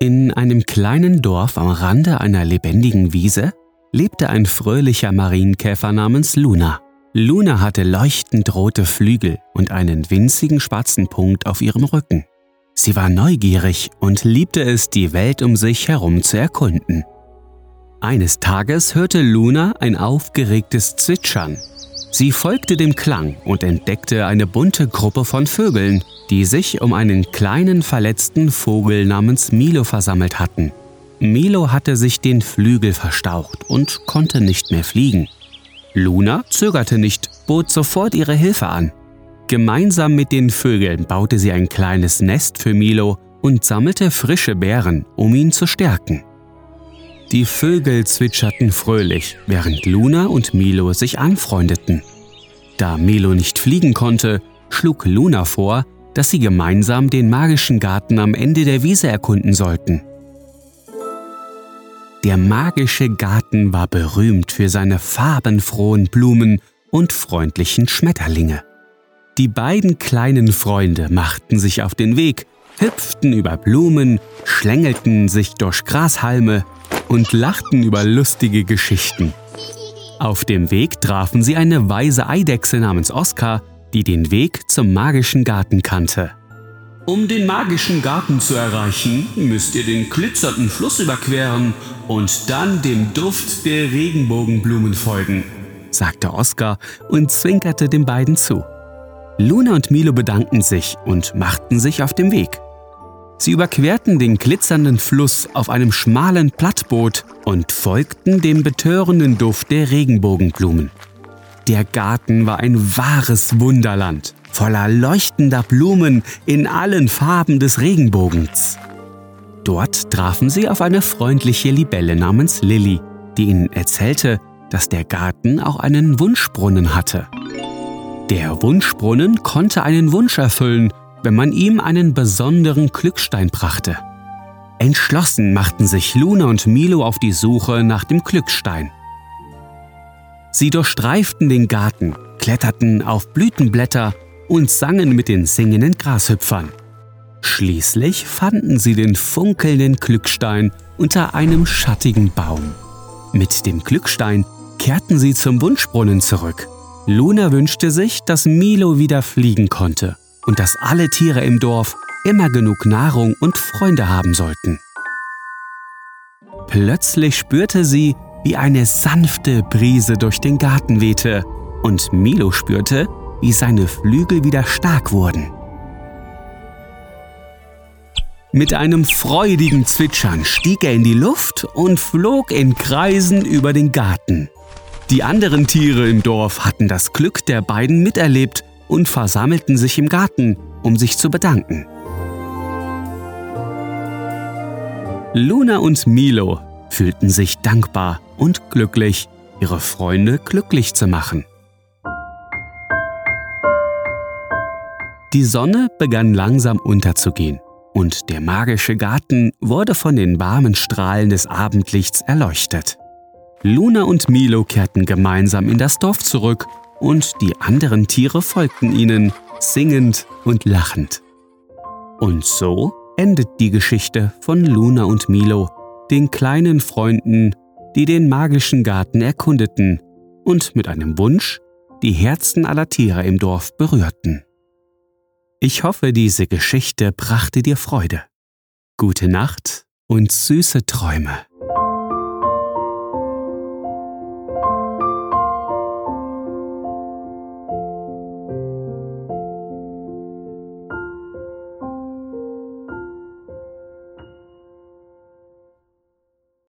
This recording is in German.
In einem kleinen Dorf am Rande einer lebendigen Wiese lebte ein fröhlicher Marienkäfer namens Luna. Luna hatte leuchtend rote Flügel und einen winzigen schwarzen Punkt auf ihrem Rücken. Sie war neugierig und liebte es, die Welt um sich herum zu erkunden. Eines Tages hörte Luna ein aufgeregtes Zwitschern. Sie folgte dem Klang und entdeckte eine bunte Gruppe von Vögeln, die sich um einen kleinen verletzten Vogel namens Milo versammelt hatten. Milo hatte sich den Flügel verstaucht und konnte nicht mehr fliegen. Luna zögerte nicht, bot sofort ihre Hilfe an. Gemeinsam mit den Vögeln baute sie ein kleines Nest für Milo und sammelte frische Beeren, um ihn zu stärken. Die Vögel zwitscherten fröhlich, während Luna und Milo sich anfreundeten. Da Milo nicht fliegen konnte, schlug Luna vor, dass sie gemeinsam den magischen Garten am Ende der Wiese erkunden sollten. Der magische Garten war berühmt für seine farbenfrohen Blumen und freundlichen Schmetterlinge. Die beiden kleinen Freunde machten sich auf den Weg, hüpften über Blumen, schlängelten sich durch Grashalme und lachten über lustige Geschichten. Auf dem Weg trafen sie eine weise Eidechse namens Oskar, die den Weg zum magischen Garten kannte. Um den magischen Garten zu erreichen, müsst ihr den glitzernden Fluss überqueren und dann dem Duft der Regenbogenblumen folgen, sagte Oskar und zwinkerte den beiden zu. Luna und Milo bedankten sich und machten sich auf den Weg. Sie überquerten den glitzernden Fluss auf einem schmalen Plattboot und folgten dem betörenden Duft der Regenbogenblumen. Der Garten war ein wahres Wunderland, voller leuchtender Blumen in allen Farben des Regenbogens. Dort trafen sie auf eine freundliche Libelle namens Lilly, die ihnen erzählte, dass der Garten auch einen Wunschbrunnen hatte. Der Wunschbrunnen konnte einen Wunsch erfüllen, wenn man ihm einen besonderen Glückstein brachte. Entschlossen machten sich Luna und Milo auf die Suche nach dem Glückstein. Sie durchstreiften den Garten, kletterten auf Blütenblätter und sangen mit den singenden Grashüpfern. Schließlich fanden sie den funkelnden Glückstein unter einem schattigen Baum. Mit dem Glückstein kehrten sie zum Wunschbrunnen zurück. Luna wünschte sich, dass Milo wieder fliegen konnte und dass alle Tiere im Dorf immer genug Nahrung und Freunde haben sollten. Plötzlich spürte sie, wie eine sanfte Brise durch den Garten wehte, und Milo spürte, wie seine Flügel wieder stark wurden. Mit einem freudigen Zwitschern stieg er in die Luft und flog in Kreisen über den Garten. Die anderen Tiere im Dorf hatten das Glück der beiden miterlebt und versammelten sich im Garten, um sich zu bedanken. Luna und Milo fühlten sich dankbar und glücklich, ihre Freunde glücklich zu machen. Die Sonne begann langsam unterzugehen und der magische Garten wurde von den warmen Strahlen des Abendlichts erleuchtet. Luna und Milo kehrten gemeinsam in das Dorf zurück und die anderen Tiere folgten ihnen, singend und lachend. Und so endet die Geschichte von Luna und Milo, den kleinen Freunden, die den magischen Garten erkundeten und mit einem Wunsch die Herzen aller Tiere im Dorf berührten. Ich hoffe, diese Geschichte brachte dir Freude. Gute Nacht und süße Träume.